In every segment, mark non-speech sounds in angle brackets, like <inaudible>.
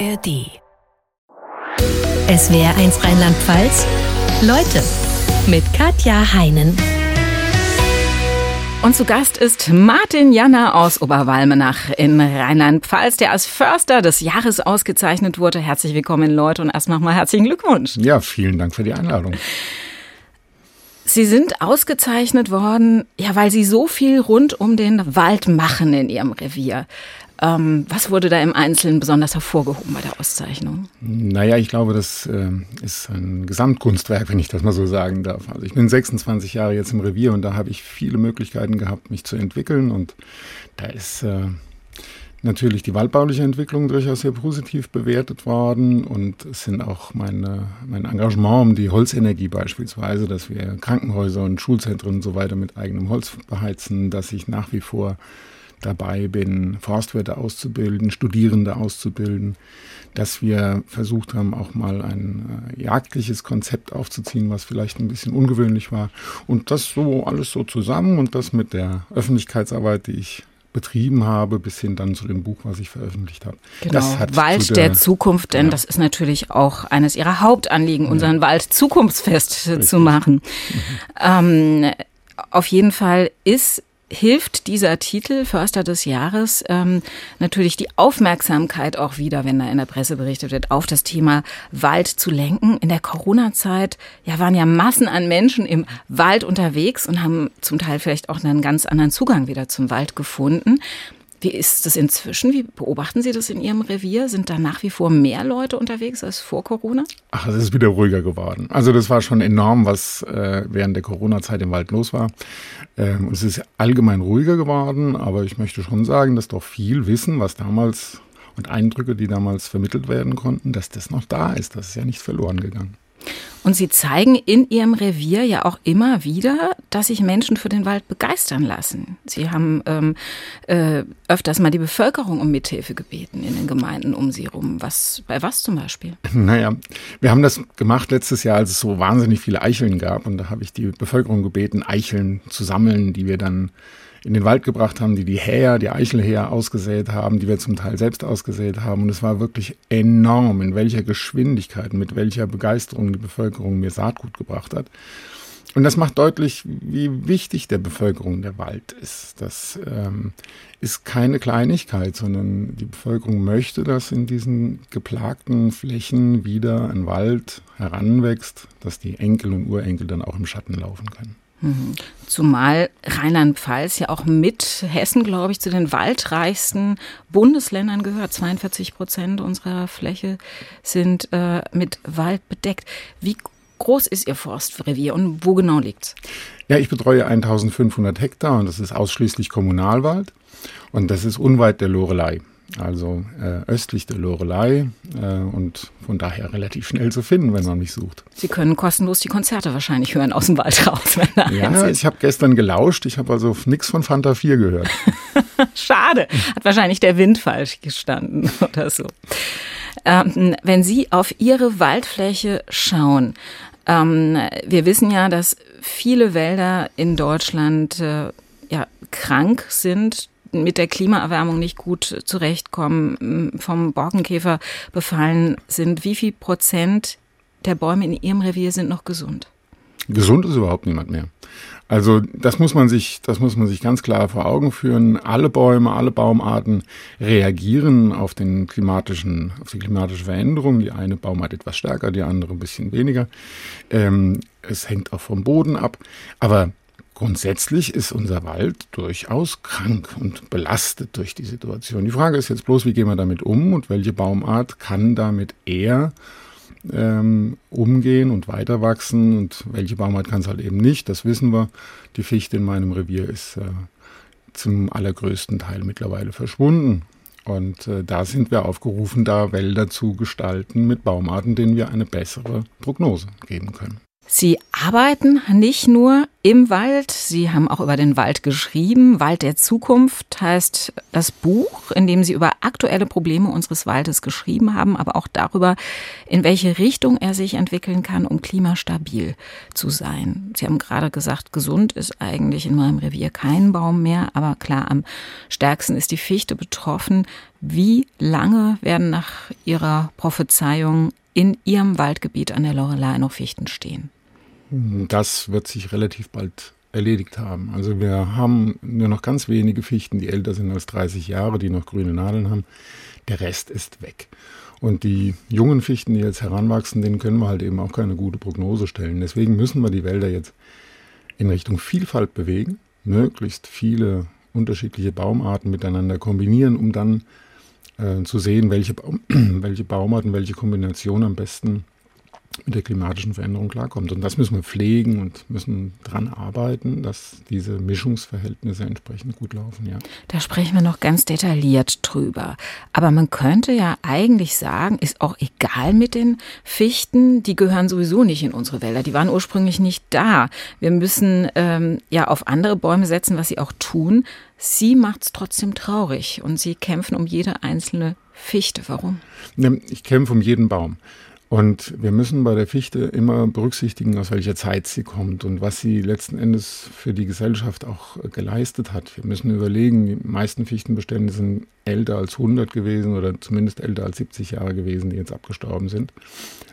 ARD. Es wäre eins Rheinland-Pfalz. Leute mit Katja Heinen. Und zu Gast ist Martin Janner aus Oberwalmenach in Rheinland-Pfalz, der als Förster des Jahres ausgezeichnet wurde. Herzlich willkommen, Leute, und erst nochmal herzlichen Glückwunsch. Ja, vielen Dank für die Einladung. Sie sind ausgezeichnet worden, ja, weil Sie so viel rund um den Wald machen in Ihrem Revier. Ähm, was wurde da im Einzelnen besonders hervorgehoben bei der Auszeichnung? Naja, ich glaube, das äh, ist ein Gesamtkunstwerk, wenn ich das mal so sagen darf. Also ich bin 26 Jahre jetzt im Revier und da habe ich viele Möglichkeiten gehabt, mich zu entwickeln. Und da ist äh, natürlich die waldbauliche Entwicklung durchaus sehr positiv bewertet worden und es sind auch meine, mein Engagement um die Holzenergie beispielsweise, dass wir Krankenhäuser und Schulzentren und so weiter mit eigenem Holz beheizen, dass ich nach wie vor dabei bin, Forstwirte auszubilden, Studierende auszubilden, dass wir versucht haben, auch mal ein äh, jagdliches Konzept aufzuziehen, was vielleicht ein bisschen ungewöhnlich war. Und das so alles so zusammen und das mit der Öffentlichkeitsarbeit, die ich betrieben habe, bis hin dann zu dem Buch, was ich veröffentlicht habe. Genau, Wald der, der, Zukunft, denn ja. das ist natürlich auch eines Ihrer Hauptanliegen, unseren ja. Wald zukunftsfest <laughs> Richtig. zu machen. Mhm. Ähm, auf jeden Fall ist hilft dieser Titel Förster des Jahres ähm, natürlich die Aufmerksamkeit auch wieder, wenn da in der Presse berichtet wird, auf das Thema Wald zu lenken. In der Corona-Zeit ja, waren ja Massen an Menschen im Wald unterwegs und haben zum Teil vielleicht auch einen ganz anderen Zugang wieder zum Wald gefunden. Wie ist das inzwischen? Wie beobachten Sie das in Ihrem Revier? Sind da nach wie vor mehr Leute unterwegs als vor Corona? Ach, es ist wieder ruhiger geworden. Also das war schon enorm, was äh, während der Corona-Zeit im Wald los war. Ähm, es ist allgemein ruhiger geworden, aber ich möchte schon sagen, dass doch viel Wissen, was damals und Eindrücke, die damals vermittelt werden konnten, dass das noch da ist. Das ist ja nicht verloren gegangen. Und Sie zeigen in Ihrem Revier ja auch immer wieder, dass sich Menschen für den Wald begeistern lassen. Sie haben ähm, äh, öfters mal die Bevölkerung um Mithilfe gebeten in den Gemeinden um Sie rum. Was, bei was zum Beispiel? Naja, wir haben das gemacht letztes Jahr, als es so wahnsinnig viele Eicheln gab. Und da habe ich die Bevölkerung gebeten, Eicheln zu sammeln, die wir dann in den Wald gebracht haben, die die Häher, die Eichelhäher ausgesät haben, die wir zum Teil selbst ausgesät haben. Und es war wirklich enorm, in welcher Geschwindigkeit, mit welcher Begeisterung die Bevölkerung mir Saatgut gebracht hat. Und das macht deutlich, wie wichtig der Bevölkerung der Wald ist. Das ähm, ist keine Kleinigkeit, sondern die Bevölkerung möchte, dass in diesen geplagten Flächen wieder ein Wald heranwächst, dass die Enkel und Urenkel dann auch im Schatten laufen können. Mhm. Zumal Rheinland-Pfalz ja auch mit Hessen, glaube ich, zu den waldreichsten Bundesländern gehört. 42 Prozent unserer Fläche sind äh, mit Wald bedeckt. Wie groß ist Ihr Forstrevier und wo genau liegt's? Ja, ich betreue 1500 Hektar und das ist ausschließlich Kommunalwald und das ist unweit der Lorelei also äh, östlich der Lorelei äh, und von daher relativ schnell zu finden, wenn man mich sucht. Sie können kostenlos die Konzerte wahrscheinlich hören aus dem Wald raus. Wenn da ja, ich habe gestern gelauscht, ich habe also nichts von Fanta 4 gehört. <laughs> Schade, hat wahrscheinlich der Wind falsch gestanden <laughs> oder so. Ähm, wenn Sie auf Ihre Waldfläche schauen, ähm, wir wissen ja, dass viele Wälder in Deutschland äh, ja, krank sind mit der Klimaerwärmung nicht gut zurechtkommen, vom Borkenkäfer befallen sind. Wie viel Prozent der Bäume in Ihrem Revier sind noch gesund? Gesund ist überhaupt niemand mehr. Also das muss man sich, das muss man sich ganz klar vor Augen führen. Alle Bäume, alle Baumarten reagieren auf den klimatischen, auf die klimatische Veränderung. Die eine Baumart etwas stärker, die andere ein bisschen weniger. Ähm, es hängt auch vom Boden ab. Aber Grundsätzlich ist unser Wald durchaus krank und belastet durch die Situation. Die Frage ist jetzt bloß, wie gehen wir damit um und welche Baumart kann damit eher ähm, umgehen und weiter wachsen und welche Baumart kann es halt eben nicht. Das wissen wir. Die Fichte in meinem Revier ist äh, zum allergrößten Teil mittlerweile verschwunden. Und äh, da sind wir aufgerufen, da Wälder zu gestalten mit Baumarten, denen wir eine bessere Prognose geben können. Sie arbeiten nicht nur im Wald. Sie haben auch über den Wald geschrieben. Wald der Zukunft heißt das Buch, in dem Sie über aktuelle Probleme unseres Waldes geschrieben haben, aber auch darüber, in welche Richtung er sich entwickeln kann, um klimastabil zu sein. Sie haben gerade gesagt, gesund ist eigentlich in meinem Revier kein Baum mehr, aber klar, am stärksten ist die Fichte betroffen. Wie lange werden nach Ihrer Prophezeiung in Ihrem Waldgebiet an der Lorelei noch Fichten stehen? Das wird sich relativ bald erledigt haben. Also wir haben nur noch ganz wenige Fichten, die älter sind als 30 Jahre, die noch grüne Nadeln haben. Der Rest ist weg. Und die jungen Fichten, die jetzt heranwachsen, denen können wir halt eben auch keine gute Prognose stellen. Deswegen müssen wir die Wälder jetzt in Richtung Vielfalt bewegen, möglichst viele unterschiedliche Baumarten miteinander kombinieren, um dann äh, zu sehen, welche, Baum, <clears throat> welche Baumarten, welche Kombination am besten mit der klimatischen Veränderung klarkommt. Und das müssen wir pflegen und müssen daran arbeiten, dass diese Mischungsverhältnisse entsprechend gut laufen. Ja. Da sprechen wir noch ganz detailliert drüber. Aber man könnte ja eigentlich sagen, ist auch egal mit den Fichten, die gehören sowieso nicht in unsere Wälder. Die waren ursprünglich nicht da. Wir müssen ähm, ja auf andere Bäume setzen, was sie auch tun. Sie macht es trotzdem traurig und sie kämpfen um jede einzelne Fichte. Warum? Ich kämpfe um jeden Baum. Und wir müssen bei der Fichte immer berücksichtigen, aus welcher Zeit sie kommt und was sie letzten Endes für die Gesellschaft auch geleistet hat. Wir müssen überlegen, die meisten Fichtenbestände sind älter als 100 gewesen oder zumindest älter als 70 Jahre gewesen, die jetzt abgestorben sind.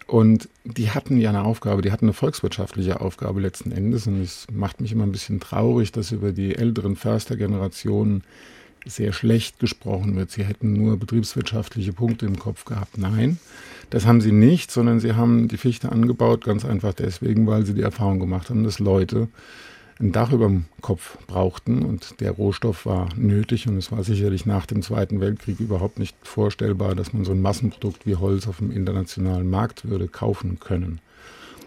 Und die hatten ja eine Aufgabe, die hatten eine volkswirtschaftliche Aufgabe letzten Endes. Und es macht mich immer ein bisschen traurig, dass über die älteren Förstergenerationen sehr schlecht gesprochen wird. Sie hätten nur betriebswirtschaftliche Punkte im Kopf gehabt. Nein, das haben sie nicht, sondern sie haben die Fichte angebaut, ganz einfach deswegen, weil sie die Erfahrung gemacht haben, dass Leute ein Dach über dem Kopf brauchten und der Rohstoff war nötig und es war sicherlich nach dem Zweiten Weltkrieg überhaupt nicht vorstellbar, dass man so ein Massenprodukt wie Holz auf dem internationalen Markt würde kaufen können.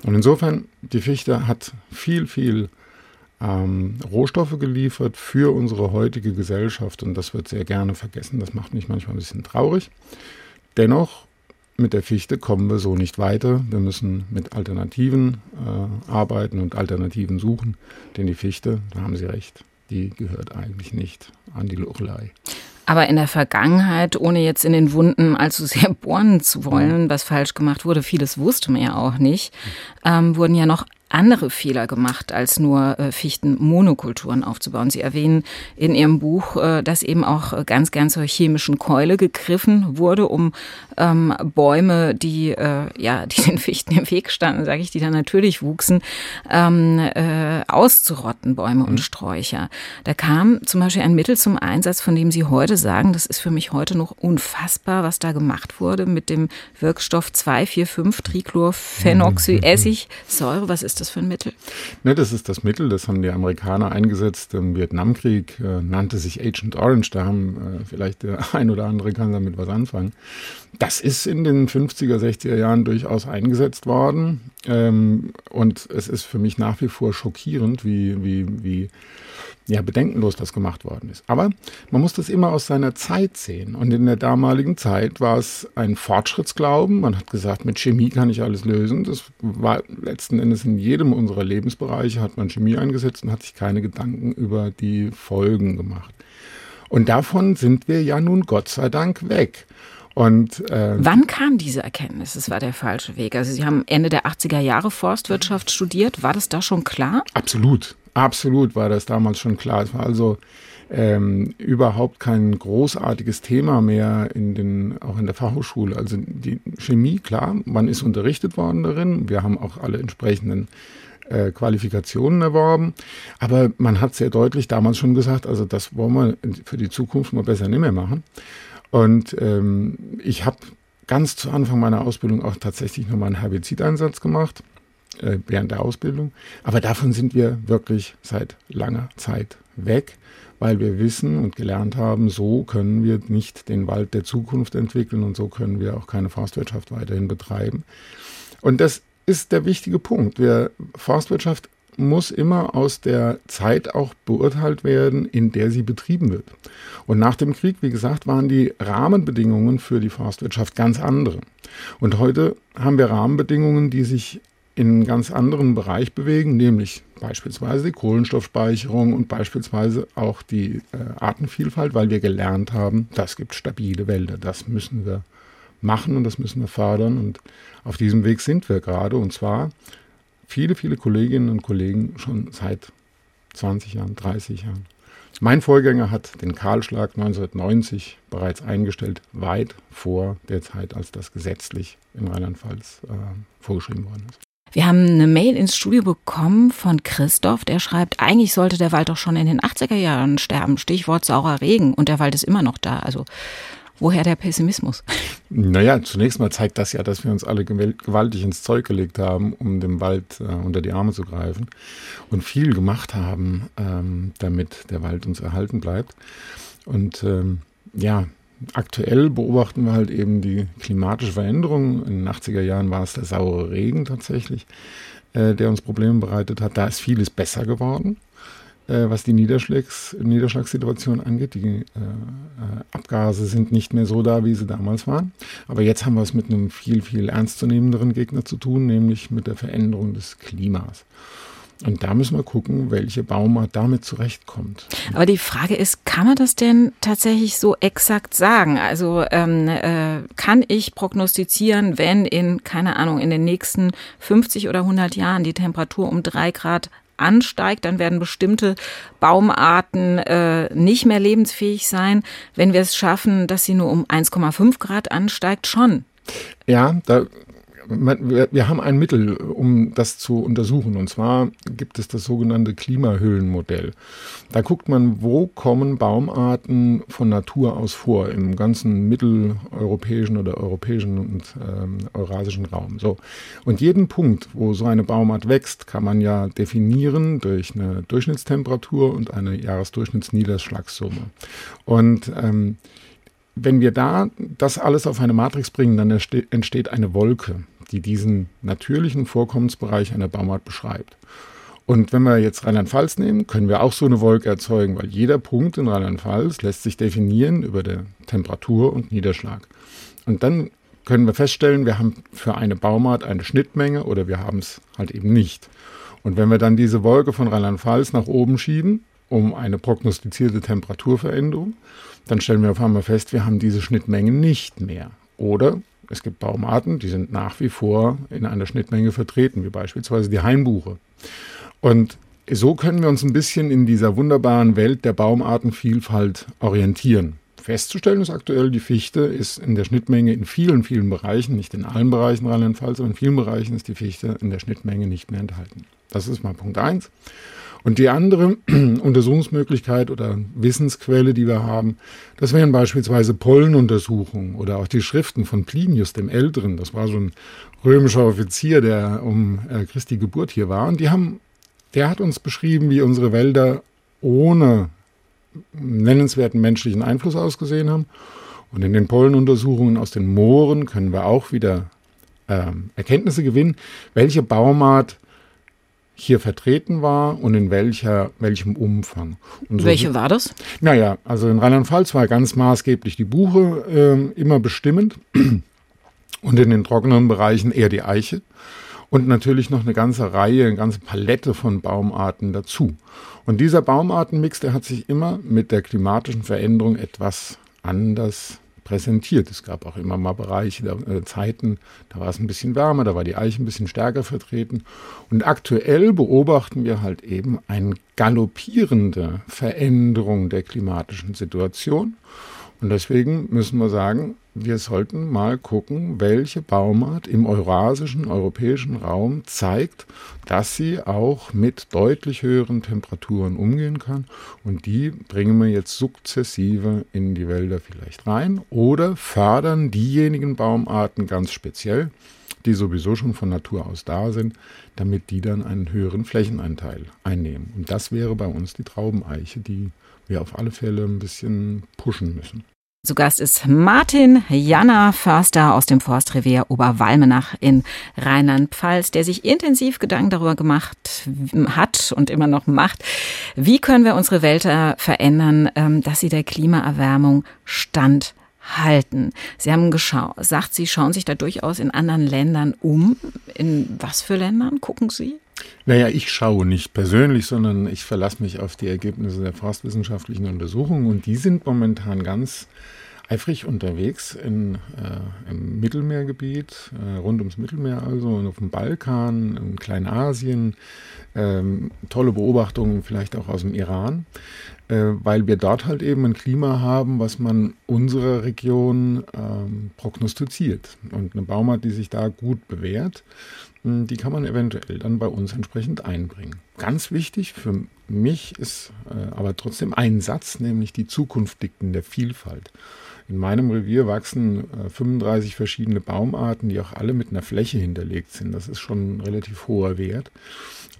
Und insofern, die Fichte hat viel, viel ähm, Rohstoffe geliefert für unsere heutige Gesellschaft und das wird sehr gerne vergessen. Das macht mich manchmal ein bisschen traurig. Dennoch, mit der Fichte kommen wir so nicht weiter. Wir müssen mit Alternativen äh, arbeiten und Alternativen suchen, denn die Fichte, da haben Sie recht, die gehört eigentlich nicht an die Lorelei. Aber in der Vergangenheit, ohne jetzt in den Wunden allzu sehr bohren zu wollen, was falsch gemacht wurde, vieles wusste man ja auch nicht, ähm, wurden ja noch andere Fehler gemacht, als nur äh, Fichtenmonokulturen aufzubauen. Sie erwähnen in Ihrem Buch, äh, dass eben auch äh, ganz gern zur chemischen Keule gegriffen wurde, um ähm, Bäume, die äh, ja, <laughs> die den Fichten im Weg standen, sage ich, die dann natürlich wuchsen, ähm, äh, auszurotten, Bäume und mhm. Sträucher. Da kam zum Beispiel ein Mittel zum Einsatz, von dem Sie heute sagen, das ist für mich heute noch unfassbar, was da gemacht wurde mit dem Wirkstoff 2,4,5-Trichlorphenoxyessigsäure. Was ist das für ein Mittel? Ne, das ist das Mittel, das haben die Amerikaner eingesetzt im Vietnamkrieg, äh, nannte sich Agent Orange. Da haben äh, vielleicht der <laughs> ein oder andere kann damit was anfangen. Das ist in den 50er, 60er Jahren durchaus eingesetzt worden. Ähm, und es ist für mich nach wie vor schockierend, wie, wie, wie ja, bedenkenlos das gemacht worden ist. Aber man muss das immer aus seiner Zeit sehen. Und in der damaligen Zeit war es ein Fortschrittsglauben. Man hat gesagt, mit Chemie kann ich alles lösen. Das war letzten Endes in jedem unserer Lebensbereiche hat man Chemie eingesetzt und hat sich keine Gedanken über die Folgen gemacht. Und davon sind wir ja nun Gott sei Dank weg. Und, äh, Wann kam diese Erkenntnis, es war der falsche Weg? Also Sie haben Ende der 80er Jahre Forstwirtschaft studiert. War das da schon klar? Absolut. Absolut war das damals schon klar. Es war also ähm, überhaupt kein großartiges Thema mehr in den, auch in der Fachhochschule. Also die Chemie, klar, man ist unterrichtet worden darin. Wir haben auch alle entsprechenden äh, Qualifikationen erworben. Aber man hat sehr deutlich damals schon gesagt, also das wollen wir für die Zukunft mal besser nicht mehr machen. Und ähm, ich habe ganz zu Anfang meiner Ausbildung auch tatsächlich nochmal einen Herbizideinsatz gemacht äh, während der Ausbildung. Aber davon sind wir wirklich seit langer Zeit weg, weil wir wissen und gelernt haben, so können wir nicht den Wald der Zukunft entwickeln und so können wir auch keine Forstwirtschaft weiterhin betreiben. Und das ist der wichtige Punkt. Wir, Forstwirtschaft muss immer aus der Zeit auch beurteilt werden, in der sie betrieben wird. Und nach dem Krieg, wie gesagt, waren die Rahmenbedingungen für die Forstwirtschaft ganz andere. Und heute haben wir Rahmenbedingungen, die sich in einen ganz anderen Bereich bewegen, nämlich beispielsweise die Kohlenstoffspeicherung und beispielsweise auch die äh, Artenvielfalt, weil wir gelernt haben, das gibt stabile Wälder. Das müssen wir machen und das müssen wir fördern. Und auf diesem Weg sind wir gerade. Und zwar viele, viele Kolleginnen und Kollegen schon seit 20 Jahren, 30 Jahren. Mein Vorgänger hat den Kahlschlag 1990 bereits eingestellt, weit vor der Zeit, als das gesetzlich in Rheinland-Pfalz äh, vorgeschrieben worden ist. Wir haben eine Mail ins Studio bekommen von Christoph, der schreibt, eigentlich sollte der Wald doch schon in den 80er Jahren sterben. Stichwort saurer Regen und der Wald ist immer noch da. Also woher der Pessimismus? Naja, zunächst mal zeigt das ja, dass wir uns alle gewaltig ins Zeug gelegt haben, um dem Wald äh, unter die Arme zu greifen und viel gemacht haben, ähm, damit der Wald uns erhalten bleibt. Und ähm, ja, aktuell beobachten wir halt eben die klimatische Veränderung. In den 80er Jahren war es der saure Regen tatsächlich, äh, der uns Probleme bereitet hat. Da ist vieles besser geworden, äh, was die Niederschlags Niederschlagssituation angeht. Die äh, Abgase sind nicht mehr so da, wie sie damals waren. Aber jetzt haben wir es mit einem viel, viel ernstzunehmenderen Gegner zu tun, nämlich mit der Veränderung des Klimas. Und da müssen wir gucken, welche Baumart damit zurechtkommt. Aber die Frage ist, kann man das denn tatsächlich so exakt sagen? Also ähm, äh, kann ich prognostizieren, wenn in, keine Ahnung, in den nächsten 50 oder 100 Jahren die Temperatur um drei Grad ansteigt, dann werden bestimmte Baumarten äh, nicht mehr lebensfähig sein. Wenn wir es schaffen, dass sie nur um 1,5 Grad ansteigt, schon. Ja, da wir haben ein Mittel, um das zu untersuchen. Und zwar gibt es das sogenannte Klimahöhlenmodell. Da guckt man, wo kommen Baumarten von Natur aus vor im ganzen mitteleuropäischen oder europäischen und ähm, eurasischen Raum. So. Und jeden Punkt, wo so eine Baumart wächst, kann man ja definieren durch eine Durchschnittstemperatur und eine Jahresdurchschnittsniederschlagssumme. Und ähm, wenn wir da das alles auf eine Matrix bringen, dann entsteht eine Wolke die diesen natürlichen Vorkommensbereich einer Baumart beschreibt. Und wenn wir jetzt Rheinland-Pfalz nehmen, können wir auch so eine Wolke erzeugen, weil jeder Punkt in Rheinland-Pfalz lässt sich definieren über der Temperatur und Niederschlag. Und dann können wir feststellen, wir haben für eine Baumart eine Schnittmenge oder wir haben es halt eben nicht. Und wenn wir dann diese Wolke von Rheinland-Pfalz nach oben schieben, um eine prognostizierte Temperaturveränderung, dann stellen wir auf einmal fest, wir haben diese Schnittmenge nicht mehr. Oder es gibt Baumarten, die sind nach wie vor in einer Schnittmenge vertreten, wie beispielsweise die Hainbuche. Und so können wir uns ein bisschen in dieser wunderbaren Welt der Baumartenvielfalt orientieren. Festzustellen ist aktuell, die Fichte ist in der Schnittmenge in vielen, vielen Bereichen, nicht in allen Bereichen Rheinland-Pfalz, aber in vielen Bereichen ist die Fichte in der Schnittmenge nicht mehr enthalten. Das ist mal Punkt eins. Und die andere <clears throat> Untersuchungsmöglichkeit oder Wissensquelle, die wir haben, das wären beispielsweise Pollenuntersuchungen oder auch die Schriften von Plinius dem Älteren. Das war so ein römischer Offizier, der um äh, Christi Geburt hier war. Und die haben, der hat uns beschrieben, wie unsere Wälder ohne nennenswerten menschlichen Einfluss ausgesehen haben. Und in den Pollenuntersuchungen aus den Mooren können wir auch wieder äh, Erkenntnisse gewinnen, welche Baumart hier vertreten war und in welcher, welchem Umfang. So Welche war das? Naja, also in Rheinland-Pfalz war ganz maßgeblich die Buche äh, immer bestimmend <clears throat> und in den trockenen Bereichen eher die Eiche und natürlich noch eine ganze Reihe, eine ganze Palette von Baumarten dazu. Und dieser Baumartenmix, der hat sich immer mit der klimatischen Veränderung etwas anders präsentiert. Es gab auch immer mal Bereiche, äh, Zeiten, da war es ein bisschen wärmer, da war die Eiche ein bisschen stärker vertreten. Und aktuell beobachten wir halt eben eine galoppierende Veränderung der klimatischen Situation. Und deswegen müssen wir sagen, wir sollten mal gucken, welche Baumart im eurasischen, europäischen Raum zeigt, dass sie auch mit deutlich höheren Temperaturen umgehen kann. Und die bringen wir jetzt sukzessive in die Wälder vielleicht rein oder fördern diejenigen Baumarten ganz speziell, die sowieso schon von Natur aus da sind, damit die dann einen höheren Flächenanteil einnehmen. Und das wäre bei uns die Traubeneiche, die wir auf alle Fälle ein bisschen pushen müssen. Zu Gast ist Martin Janner, Förster aus dem Forstrevier Oberwalmenach in Rheinland-Pfalz, der sich intensiv Gedanken darüber gemacht hat und immer noch macht, wie können wir unsere Wälder verändern, ähm, dass sie der Klimaerwärmung standhalten halten. Sie haben gesagt, Sie schauen sich da durchaus in anderen Ländern um. In was für Ländern gucken Sie? Naja, ich schaue nicht persönlich, sondern ich verlasse mich auf die Ergebnisse der forstwissenschaftlichen Untersuchungen und die sind momentan ganz eifrig unterwegs in, äh, im Mittelmeergebiet, äh, rund ums Mittelmeer also, und auf dem Balkan, in Kleinasien. Ähm, tolle Beobachtungen vielleicht auch aus dem Iran, äh, weil wir dort halt eben ein Klima haben, was man unserer Region ähm, prognostiziert. Und eine Baumart, die sich da gut bewährt, die kann man eventuell dann bei uns entsprechend einbringen. Ganz wichtig für mich ist äh, aber trotzdem ein Satz, nämlich die Zukunft liegt in der Vielfalt. In meinem Revier wachsen äh, 35 verschiedene Baumarten, die auch alle mit einer Fläche hinterlegt sind. Das ist schon ein relativ hoher Wert.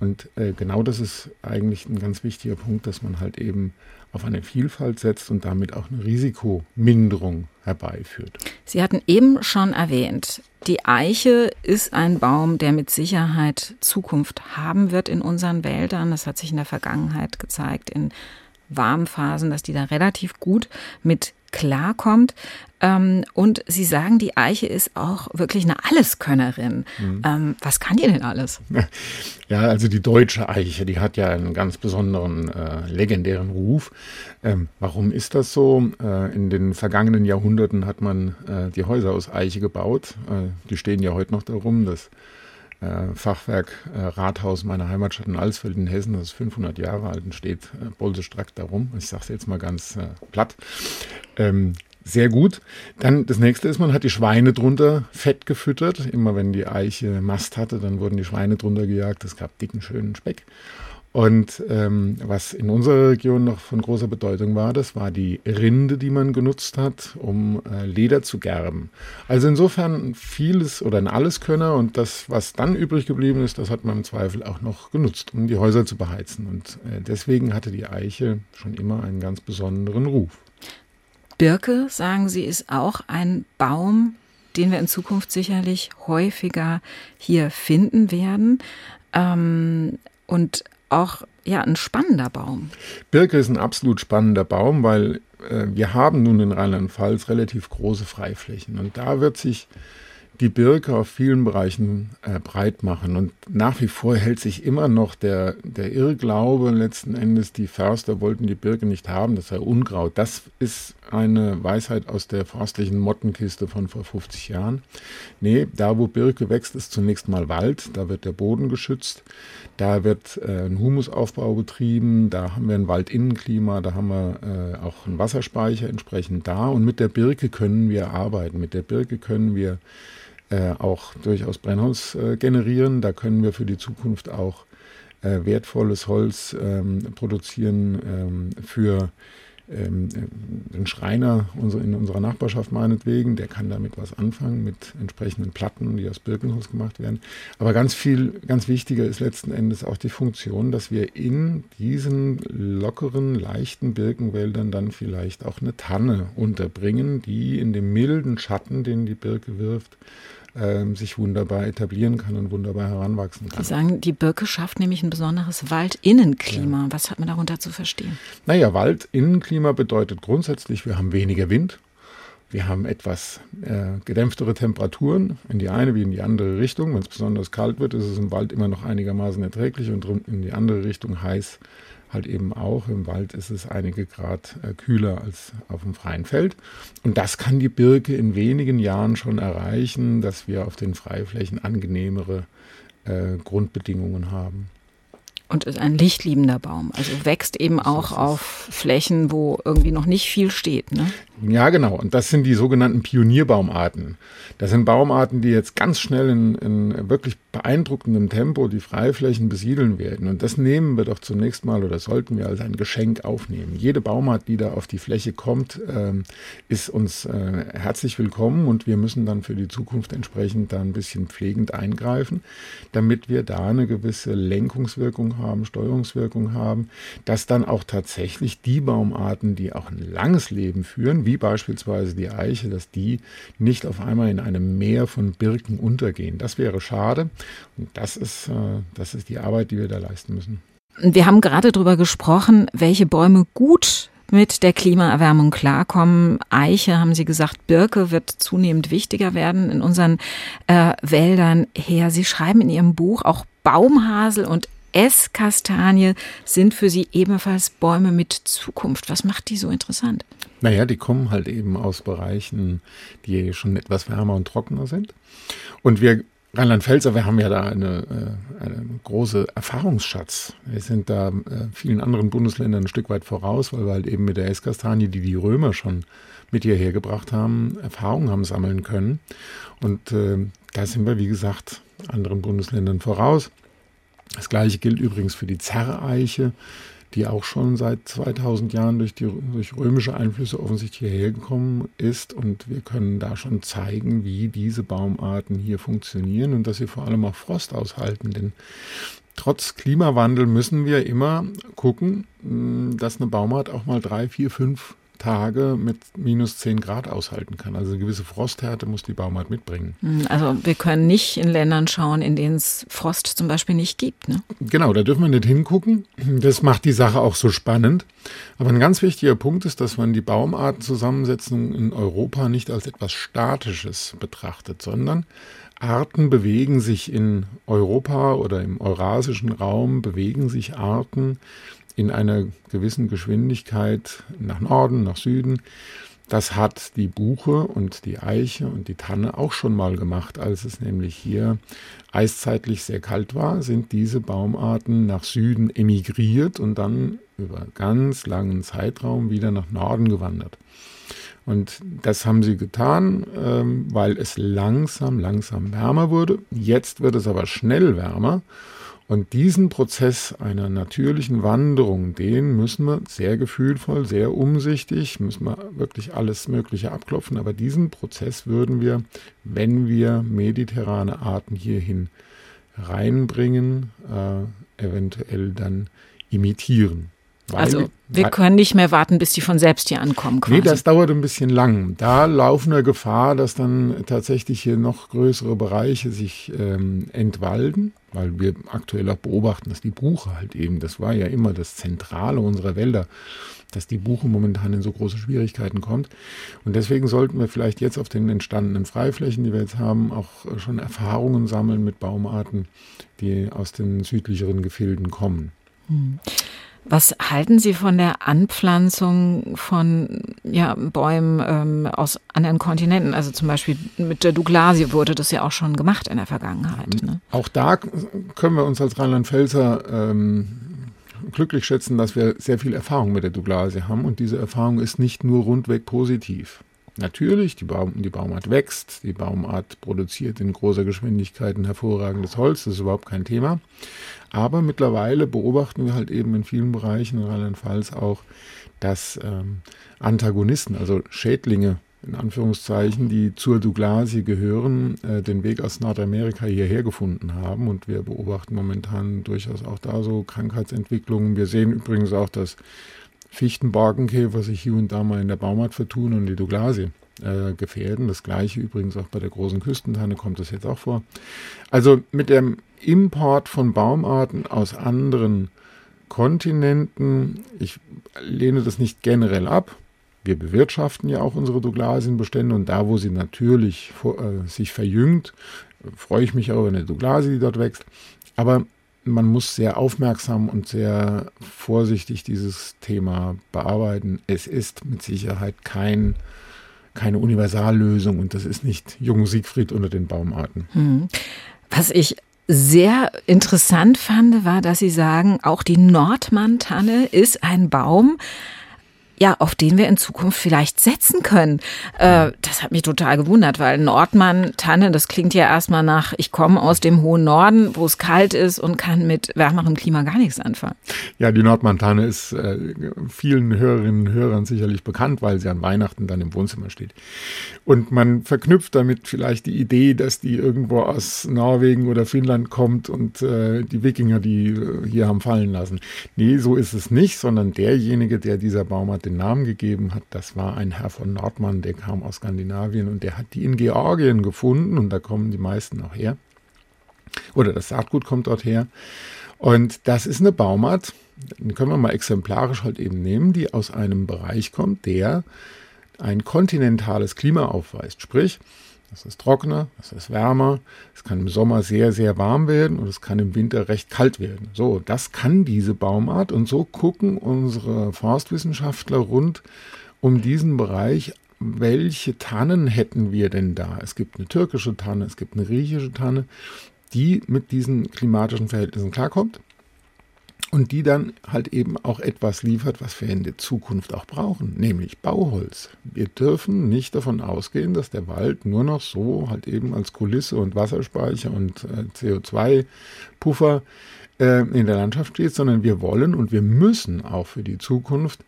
Und äh, genau das ist eigentlich ein ganz wichtiger Punkt, dass man halt eben auf eine Vielfalt setzt und damit auch eine Risikominderung herbeiführt. Sie hatten eben schon erwähnt, die Eiche ist ein Baum, der mit Sicherheit Zukunft haben wird in unseren Wäldern. Das hat sich in der Vergangenheit gezeigt, in Warmphasen, dass die da relativ gut mit klarkommt. Ähm, und Sie sagen, die Eiche ist auch wirklich eine Alleskönnerin. Mhm. Ähm, was kann die denn alles? <laughs> Ja, also die deutsche Eiche, die hat ja einen ganz besonderen, äh, legendären Ruf. Ähm, warum ist das so? Äh, in den vergangenen Jahrhunderten hat man äh, die Häuser aus Eiche gebaut. Äh, die stehen ja heute noch darum. Das Fachwerk äh, Rathaus meiner Heimatstadt in Alsfeld in Hessen, das ist 500 Jahre alt und steht äh, bolzestrack darum. Ich sage es jetzt mal ganz äh, platt. Ähm, sehr gut. Dann das nächste ist, man hat die Schweine drunter fett gefüttert. Immer wenn die Eiche Mast hatte, dann wurden die Schweine drunter gejagt. Es gab dicken, schönen Speck. Und ähm, was in unserer Region noch von großer Bedeutung war, das war die Rinde, die man genutzt hat, um äh, Leder zu gerben. Also insofern vieles oder ein Alleskönner und das, was dann übrig geblieben ist, das hat man im Zweifel auch noch genutzt, um die Häuser zu beheizen. Und äh, deswegen hatte die Eiche schon immer einen ganz besonderen Ruf. Birke, sagen Sie, ist auch ein Baum, den wir in Zukunft sicherlich häufiger hier finden werden. Ähm, und auch ja ein spannender Baum. Birke ist ein absolut spannender Baum, weil äh, wir haben nun in Rheinland-Pfalz relativ große Freiflächen und da wird sich die Birke auf vielen Bereichen äh, breit machen. Und nach wie vor hält sich immer noch der, der Irrglaube letzten Endes, die Förster wollten die Birke nicht haben, das sei Unkraut. Das ist eine Weisheit aus der forstlichen Mottenkiste von vor 50 Jahren. Nee, da wo Birke wächst, ist zunächst mal Wald, da wird der Boden geschützt, da wird äh, ein Humusaufbau betrieben, da haben wir ein Waldinnenklima, da haben wir äh, auch einen Wasserspeicher entsprechend da. Und mit der Birke können wir arbeiten, mit der Birke können wir äh, auch durchaus Brennholz äh, generieren. Da können wir für die Zukunft auch äh, wertvolles Holz ähm, produzieren ähm, für ähm, den Schreiner in unserer Nachbarschaft meinetwegen, der kann damit was anfangen mit entsprechenden Platten, die aus Birkenholz gemacht werden. Aber ganz viel, ganz wichtiger ist letzten Endes auch die Funktion, dass wir in diesen lockeren, leichten Birkenwäldern dann vielleicht auch eine Tanne unterbringen, die in dem milden Schatten, den die Birke wirft, ähm, sich wunderbar etablieren kann und wunderbar heranwachsen kann. Sie sagen, die Birke schafft nämlich ein besonderes Waldinnenklima. Ja. Was hat man darunter zu verstehen? Naja, Waldinnenklima bedeutet grundsätzlich, wir haben weniger Wind. Wir haben etwas äh, gedämpftere Temperaturen in die eine wie in die andere Richtung. Wenn es besonders kalt wird, ist es im Wald immer noch einigermaßen erträglich und in die andere Richtung heiß halt eben auch. Im Wald ist es einige Grad äh, kühler als auf dem freien Feld. Und das kann die Birke in wenigen Jahren schon erreichen, dass wir auf den Freiflächen angenehmere äh, Grundbedingungen haben. Und ist ein lichtliebender Baum. Also wächst eben auch auf Flächen, wo irgendwie noch nicht viel steht. Ne? Ja, genau. Und das sind die sogenannten Pionierbaumarten. Das sind Baumarten, die jetzt ganz schnell in, in wirklich beeindruckendem Tempo die Freiflächen besiedeln werden. Und das nehmen wir doch zunächst mal oder sollten wir als ein Geschenk aufnehmen. Jede Baumart, die da auf die Fläche kommt, ähm, ist uns äh, herzlich willkommen und wir müssen dann für die Zukunft entsprechend da ein bisschen pflegend eingreifen, damit wir da eine gewisse Lenkungswirkung haben, Steuerungswirkung haben, dass dann auch tatsächlich die Baumarten, die auch ein langes Leben führen, wie beispielsweise die Eiche, dass die nicht auf einmal in einem Meer von Birken untergehen. Das wäre schade und das ist, äh, das ist die Arbeit, die wir da leisten müssen. Wir haben gerade darüber gesprochen, welche Bäume gut mit der Klimaerwärmung klarkommen. Eiche, haben Sie gesagt, Birke wird zunehmend wichtiger werden in unseren äh, Wäldern her. Sie schreiben in Ihrem Buch auch Baumhasel und Esskastanie sind für Sie ebenfalls Bäume mit Zukunft. Was macht die so interessant? Naja, die kommen halt eben aus Bereichen, die schon etwas wärmer und trockener sind. Und wir Rheinland-Pfälzer, wir haben ja da eine, äh, eine große Erfahrungsschatz. Wir sind da äh, vielen anderen Bundesländern ein Stück weit voraus, weil wir halt eben mit der Esskastanie, die die Römer schon mit hierher gebracht haben, Erfahrungen haben sammeln können. Und äh, da sind wir, wie gesagt, anderen Bundesländern voraus. Das gleiche gilt übrigens für die Zerreiche, die auch schon seit 2000 Jahren durch, die, durch römische Einflüsse offensichtlich hierher gekommen ist. Und wir können da schon zeigen, wie diese Baumarten hier funktionieren und dass sie vor allem auch Frost aushalten. Denn trotz Klimawandel müssen wir immer gucken, dass eine Baumart auch mal drei, vier, fünf Tage mit minus 10 Grad aushalten kann. Also eine gewisse Frosthärte muss die Baumart mitbringen. Hm, also wir können nicht in Ländern schauen, in denen es Frost zum Beispiel nicht gibt. Ne? Genau, da dürfen wir nicht hingucken. Das macht die Sache auch so spannend. Aber ein ganz wichtiger Punkt ist, dass man die Baumartenzusammensetzung in Europa nicht als etwas Statisches betrachtet, sondern Arten bewegen sich in Europa oder im eurasischen Raum, bewegen sich Arten in einer gewissen Geschwindigkeit nach Norden, nach Süden. Das hat die Buche und die Eiche und die Tanne auch schon mal gemacht, als es nämlich hier eiszeitlich sehr kalt war, sind diese Baumarten nach Süden emigriert und dann über ganz langen Zeitraum wieder nach Norden gewandert. Und das haben sie getan, ähm, weil es langsam, langsam wärmer wurde. Jetzt wird es aber schnell wärmer. Und diesen Prozess einer natürlichen Wanderung, den müssen wir sehr gefühlvoll, sehr umsichtig, müssen wir wirklich alles Mögliche abklopfen. Aber diesen Prozess würden wir, wenn wir mediterrane Arten hierhin reinbringen, äh, eventuell dann imitieren. Weil, also wir können nicht mehr warten, bis die von selbst hier ankommen. Quasi. Nee, das dauert ein bisschen lang. Da laufen wir Gefahr, dass dann tatsächlich hier noch größere Bereiche sich ähm, entwalden, weil wir aktuell auch beobachten, dass die Buche halt eben, das war ja immer das Zentrale unserer Wälder, dass die Buche momentan in so große Schwierigkeiten kommt. Und deswegen sollten wir vielleicht jetzt auf den entstandenen Freiflächen, die wir jetzt haben, auch schon Erfahrungen sammeln mit Baumarten, die aus den südlicheren Gefilden kommen. Hm. Was halten Sie von der Anpflanzung von ja, Bäumen ähm, aus anderen Kontinenten? Also zum Beispiel mit der Douglasie wurde das ja auch schon gemacht in der Vergangenheit. Ne? Auch da können wir uns als Rheinland-Pfälzer ähm, glücklich schätzen, dass wir sehr viel Erfahrung mit der Douglasie haben und diese Erfahrung ist nicht nur rundweg positiv. Natürlich, die, Baum, die Baumart wächst, die Baumart produziert in großer Geschwindigkeit ein hervorragendes Holz, das ist überhaupt kein Thema. Aber mittlerweile beobachten wir halt eben in vielen Bereichen in Rheinland-Pfalz auch, dass ähm, Antagonisten, also Schädlinge in Anführungszeichen, die zur Douglasie gehören, äh, den Weg aus Nordamerika hierher gefunden haben. Und wir beobachten momentan durchaus auch da so Krankheitsentwicklungen. Wir sehen übrigens auch, dass Fichtenborkenkäfer sich hier und da mal in der Baumart vertun und die Douglasie äh, gefährden. Das gleiche übrigens auch bei der großen Küstentanne kommt das jetzt auch vor. Also mit dem Import von Baumarten aus anderen Kontinenten, ich lehne das nicht generell ab. Wir bewirtschaften ja auch unsere Douglasienbestände und da, wo sie natürlich äh, sich verjüngt, freue ich mich auch über eine Douglasie, die dort wächst. Aber man muss sehr aufmerksam und sehr vorsichtig dieses Thema bearbeiten. Es ist mit Sicherheit kein, keine Universallösung und das ist nicht Jung Siegfried unter den Baumarten. Hm. Was ich sehr interessant fand, war, dass Sie sagen, auch die Nordmann-Tanne ist ein Baum, ja, auf den wir in Zukunft vielleicht setzen können. Äh, das hat mich total gewundert, weil Nordmann, Tanne, das klingt ja erstmal nach, ich komme aus dem hohen Norden, wo es kalt ist und kann mit wärmerem Klima gar nichts anfangen. Ja, die Nordmann-Tanne ist äh, vielen Hörerinnen und Hörern sicherlich bekannt, weil sie an Weihnachten dann im Wohnzimmer steht. Und man verknüpft damit vielleicht die Idee, dass die irgendwo aus Norwegen oder Finnland kommt und äh, die Wikinger die äh, hier haben fallen lassen. Nee, so ist es nicht, sondern derjenige, der dieser Baum hat, den Namen gegeben hat, das war ein Herr von Nordmann, der kam aus Skandinavien und der hat die in Georgien gefunden und da kommen die meisten auch her. Oder das Saatgut kommt dort her. Und das ist eine Baumart, den können wir mal exemplarisch halt eben nehmen, die aus einem Bereich kommt, der ein kontinentales Klima aufweist. Sprich, es ist trockener, es ist wärmer, es kann im Sommer sehr, sehr warm werden und es kann im Winter recht kalt werden. So, das kann diese Baumart und so gucken unsere Forstwissenschaftler rund um diesen Bereich, welche Tannen hätten wir denn da? Es gibt eine türkische Tanne, es gibt eine griechische Tanne, die mit diesen klimatischen Verhältnissen klarkommt und die dann halt eben auch etwas liefert, was wir in der Zukunft auch brauchen, nämlich Bauholz. Wir dürfen nicht davon ausgehen, dass der Wald nur noch so halt eben als Kulisse und Wasserspeicher und äh, CO2-Puffer äh, in der Landschaft steht, sondern wir wollen und wir müssen auch für die Zukunft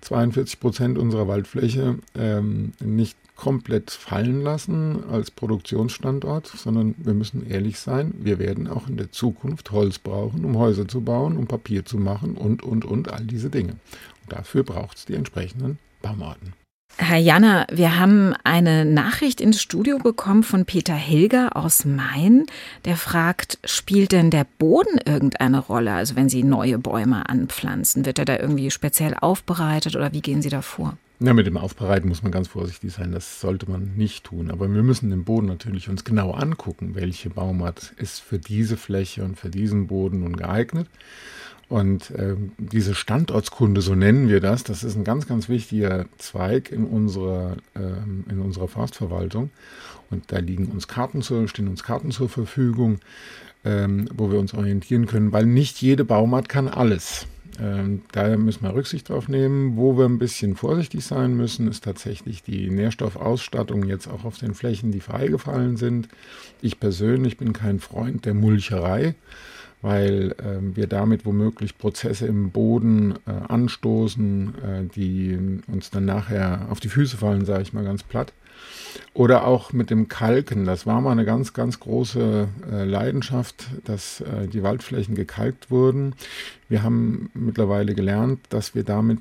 42 Prozent unserer Waldfläche ähm, nicht komplett fallen lassen als Produktionsstandort, sondern wir müssen ehrlich sein, wir werden auch in der Zukunft Holz brauchen, um Häuser zu bauen, um Papier zu machen und, und, und all diese Dinge. Und dafür braucht es die entsprechenden Baumarten. Herr Janner, wir haben eine Nachricht ins Studio bekommen von Peter Hilger aus Main, der fragt, spielt denn der Boden irgendeine Rolle? Also wenn Sie neue Bäume anpflanzen, wird er da irgendwie speziell aufbereitet oder wie gehen Sie da vor? Ja, mit dem Aufbereiten muss man ganz vorsichtig sein. Das sollte man nicht tun. Aber wir müssen den Boden natürlich uns genau angucken, welche Baumart ist für diese Fläche und für diesen Boden nun geeignet. Und äh, diese Standortskunde, so nennen wir das, das ist ein ganz, ganz wichtiger Zweig in unserer, äh, in unserer Forstverwaltung. Und da liegen uns Karten zur, stehen uns Karten zur Verfügung, ähm, wo wir uns orientieren können, weil nicht jede Baumart kann alles. Ähm, da müssen wir Rücksicht drauf nehmen. Wo wir ein bisschen vorsichtig sein müssen, ist tatsächlich die Nährstoffausstattung jetzt auch auf den Flächen, die freigefallen sind. Ich persönlich bin kein Freund der Mulcherei, weil äh, wir damit womöglich Prozesse im Boden äh, anstoßen, äh, die uns dann nachher auf die Füße fallen, sage ich mal ganz platt. Oder auch mit dem Kalken. Das war mal eine ganz, ganz große äh, Leidenschaft, dass äh, die Waldflächen gekalkt wurden. Wir haben mittlerweile gelernt, dass wir damit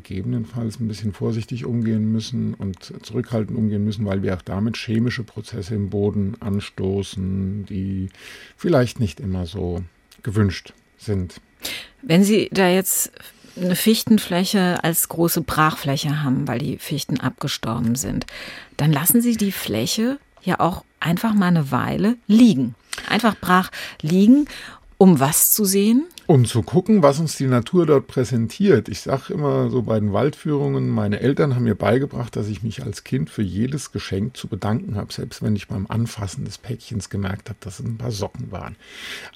gegebenenfalls ein bisschen vorsichtig umgehen müssen und zurückhaltend umgehen müssen, weil wir auch damit chemische Prozesse im Boden anstoßen, die vielleicht nicht immer so gewünscht sind. Wenn Sie da jetzt eine Fichtenfläche als große Brachfläche haben, weil die Fichten abgestorben sind, dann lassen Sie die Fläche ja auch einfach mal eine Weile liegen. Einfach brach liegen, um was zu sehen? Um zu gucken, was uns die Natur dort präsentiert. Ich sage immer so bei den Waldführungen, meine Eltern haben mir beigebracht, dass ich mich als Kind für jedes Geschenk zu bedanken habe, selbst wenn ich beim Anfassen des Päckchens gemerkt habe, dass es ein paar Socken waren.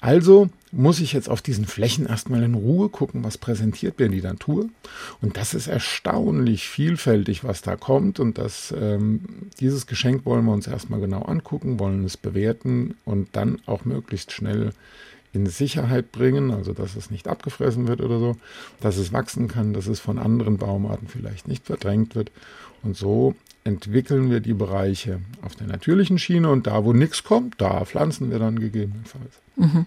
Also muss ich jetzt auf diesen Flächen erstmal in Ruhe gucken, was präsentiert mir die Natur. Und das ist erstaunlich vielfältig, was da kommt. Und das, ähm, dieses Geschenk wollen wir uns erstmal genau angucken, wollen es bewerten und dann auch möglichst schnell in Sicherheit bringen, also dass es nicht abgefressen wird oder so, dass es wachsen kann, dass es von anderen Baumarten vielleicht nicht verdrängt wird. Und so entwickeln wir die Bereiche auf der natürlichen Schiene und da, wo nichts kommt, da pflanzen wir dann gegebenenfalls. Mhm.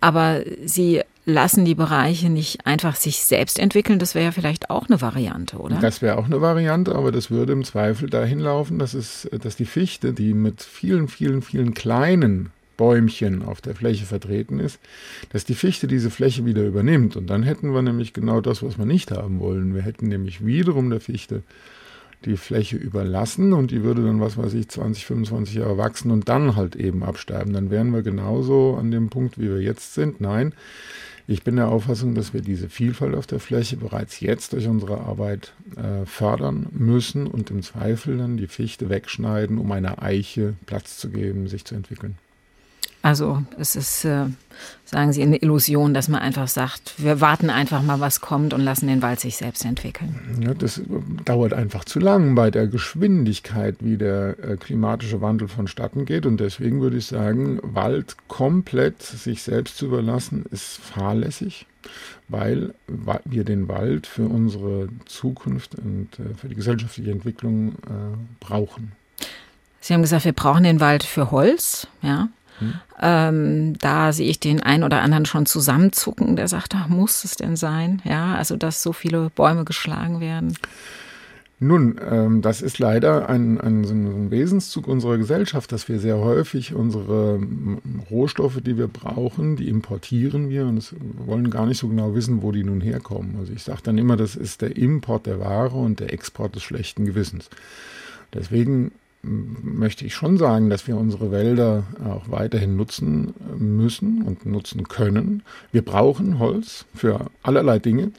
Aber Sie lassen die Bereiche nicht einfach sich selbst entwickeln, das wäre ja vielleicht auch eine Variante, oder? Das wäre auch eine Variante, aber das würde im Zweifel dahin laufen, dass, es, dass die Fichte, die mit vielen, vielen, vielen kleinen Bäumchen auf der Fläche vertreten ist, dass die Fichte diese Fläche wieder übernimmt. Und dann hätten wir nämlich genau das, was wir nicht haben wollen. Wir hätten nämlich wiederum der Fichte die Fläche überlassen und die würde dann, was weiß ich, 20, 25 Jahre wachsen und dann halt eben absterben. Dann wären wir genauso an dem Punkt, wie wir jetzt sind. Nein, ich bin der Auffassung, dass wir diese Vielfalt auf der Fläche bereits jetzt durch unsere Arbeit äh, fördern müssen und im Zweifel dann die Fichte wegschneiden, um einer Eiche Platz zu geben, sich zu entwickeln. Also es ist, äh, sagen Sie, eine Illusion, dass man einfach sagt, wir warten einfach mal, was kommt und lassen den Wald sich selbst entwickeln. Ja, das dauert einfach zu lang bei der Geschwindigkeit, wie der äh, klimatische Wandel vonstatten geht. Und deswegen würde ich sagen, Wald komplett sich selbst zu überlassen, ist fahrlässig, weil wir den Wald für unsere Zukunft und äh, für die gesellschaftliche Entwicklung äh, brauchen. Sie haben gesagt, wir brauchen den Wald für Holz, ja. Ähm, da sehe ich den einen oder anderen schon zusammenzucken, der sagt, ach, muss es denn sein? Ja, also dass so viele Bäume geschlagen werden. Nun, ähm, das ist leider ein, ein, so ein Wesenszug unserer Gesellschaft, dass wir sehr häufig unsere Rohstoffe, die wir brauchen, die importieren wir und wollen gar nicht so genau wissen, wo die nun herkommen. Also ich sage dann immer, das ist der Import der Ware und der Export des schlechten Gewissens. Deswegen möchte ich schon sagen, dass wir unsere Wälder auch weiterhin nutzen müssen und nutzen können. Wir brauchen Holz für allerlei Dinge.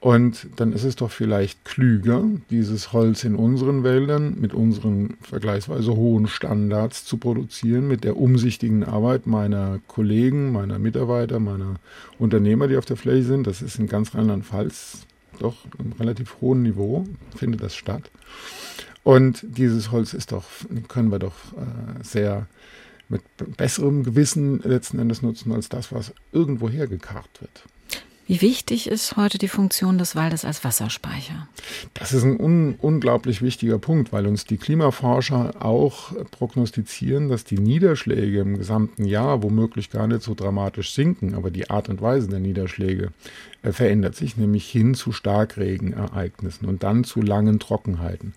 Und dann ist es doch vielleicht klüger, dieses Holz in unseren Wäldern mit unseren vergleichsweise hohen Standards zu produzieren, mit der umsichtigen Arbeit meiner Kollegen, meiner Mitarbeiter, meiner Unternehmer, die auf der Fläche sind. Das ist in ganz Rheinland-Pfalz doch einem relativ hohen Niveau, findet das statt. Und dieses Holz ist doch, können wir doch äh, sehr mit besserem Gewissen letzten Endes nutzen als das, was irgendwo hergekarrt wird. Wie wichtig ist heute die Funktion des Waldes als Wasserspeicher? Das ist ein un unglaublich wichtiger Punkt, weil uns die Klimaforscher auch prognostizieren, dass die Niederschläge im gesamten Jahr womöglich gar nicht so dramatisch sinken, aber die Art und Weise der Niederschläge äh, verändert sich, nämlich hin zu Starkregenereignissen und dann zu langen Trockenheiten.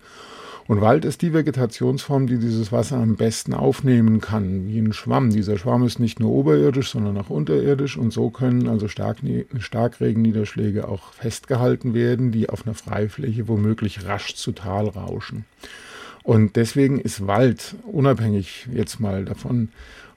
Und Wald ist die Vegetationsform, die dieses Wasser am besten aufnehmen kann, wie ein Schwamm. Dieser Schwamm ist nicht nur oberirdisch, sondern auch unterirdisch und so können also Stark Starkregenniederschläge auch festgehalten werden, die auf einer Freifläche womöglich rasch zu Tal rauschen. Und deswegen ist Wald, unabhängig jetzt mal davon,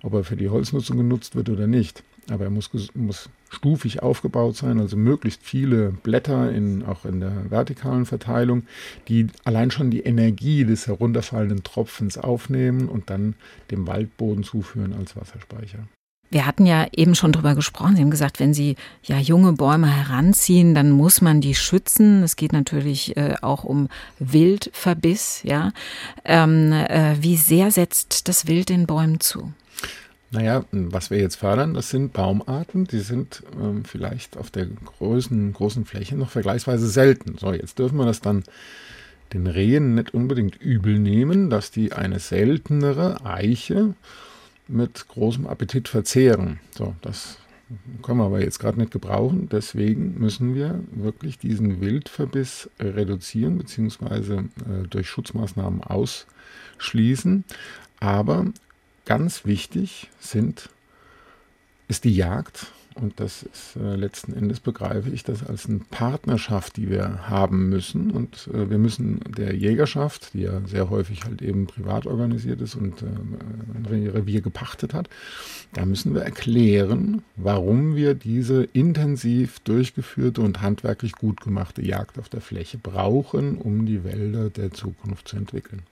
ob er für die Holznutzung genutzt wird oder nicht, aber er muss, muss stufig aufgebaut sein, also möglichst viele Blätter in, auch in der vertikalen Verteilung, die allein schon die Energie des herunterfallenden Tropfens aufnehmen und dann dem Waldboden zuführen als Wasserspeicher. Wir hatten ja eben schon drüber gesprochen. Sie haben gesagt, wenn Sie ja junge Bäume heranziehen, dann muss man die schützen. Es geht natürlich äh, auch um Wildverbiss. Ja, ähm, äh, wie sehr setzt das Wild den Bäumen zu? Naja, was wir jetzt fördern, das sind Baumarten, die sind ähm, vielleicht auf der großen, großen Fläche noch vergleichsweise selten. So, jetzt dürfen wir das dann den Rehen nicht unbedingt übel nehmen, dass die eine seltenere Eiche mit großem Appetit verzehren. So, das können wir aber jetzt gerade nicht gebrauchen. Deswegen müssen wir wirklich diesen Wildverbiss reduzieren bzw. Äh, durch Schutzmaßnahmen ausschließen. Aber Ganz wichtig sind, ist die Jagd. Und das ist äh, letzten Endes begreife ich das als eine Partnerschaft, die wir haben müssen. Und äh, wir müssen der Jägerschaft, die ja sehr häufig halt eben privat organisiert ist und äh, ein Revier gepachtet hat, da müssen wir erklären, warum wir diese intensiv durchgeführte und handwerklich gut gemachte Jagd auf der Fläche brauchen, um die Wälder der Zukunft zu entwickeln.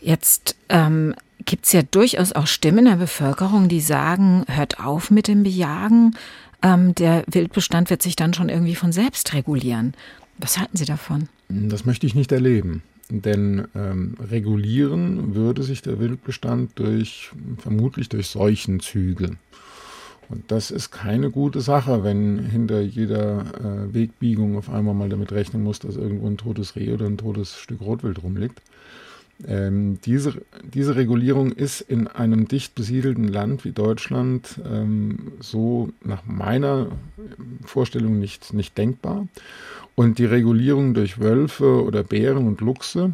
Jetzt ähm, gibt es ja durchaus auch Stimmen der Bevölkerung, die sagen, hört auf mit dem Bejagen, ähm, der Wildbestand wird sich dann schon irgendwie von selbst regulieren. Was halten Sie davon? Das möchte ich nicht erleben. Denn ähm, regulieren würde sich der Wildbestand durch, vermutlich durch Seuchenzüge. Und das ist keine gute Sache, wenn hinter jeder äh, Wegbiegung auf einmal mal damit rechnen muss, dass irgendwo ein totes Reh oder ein totes Stück Rotwild rumliegt. Ähm, diese, diese Regulierung ist in einem dicht besiedelten Land wie Deutschland ähm, so nach meiner Vorstellung nicht, nicht denkbar. Und die Regulierung durch Wölfe oder Bären und Luchse,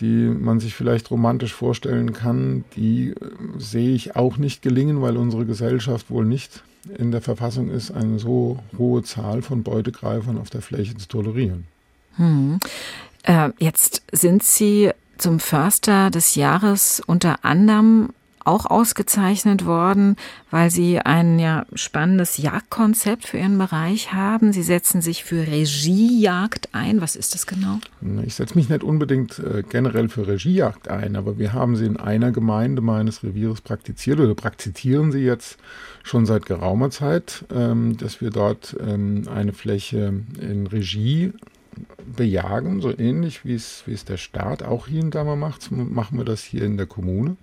die man sich vielleicht romantisch vorstellen kann, die äh, sehe ich auch nicht gelingen, weil unsere Gesellschaft wohl nicht in der Verfassung ist, eine so hohe Zahl von Beutegreifern auf der Fläche zu tolerieren. Hm. Äh, jetzt sind Sie zum Förster des Jahres unter anderem auch ausgezeichnet worden, weil Sie ein ja spannendes Jagdkonzept für Ihren Bereich haben. Sie setzen sich für Regiejagd ein. Was ist das genau? Ich setze mich nicht unbedingt äh, generell für Regiejagd ein, aber wir haben sie in einer Gemeinde meines Reviers praktiziert oder praktizieren sie jetzt schon seit geraumer Zeit, ähm, dass wir dort ähm, eine Fläche in Regie bejagen, so ähnlich wie es, wie es der Staat auch hier und da mal macht, machen wir das hier in der Kommune.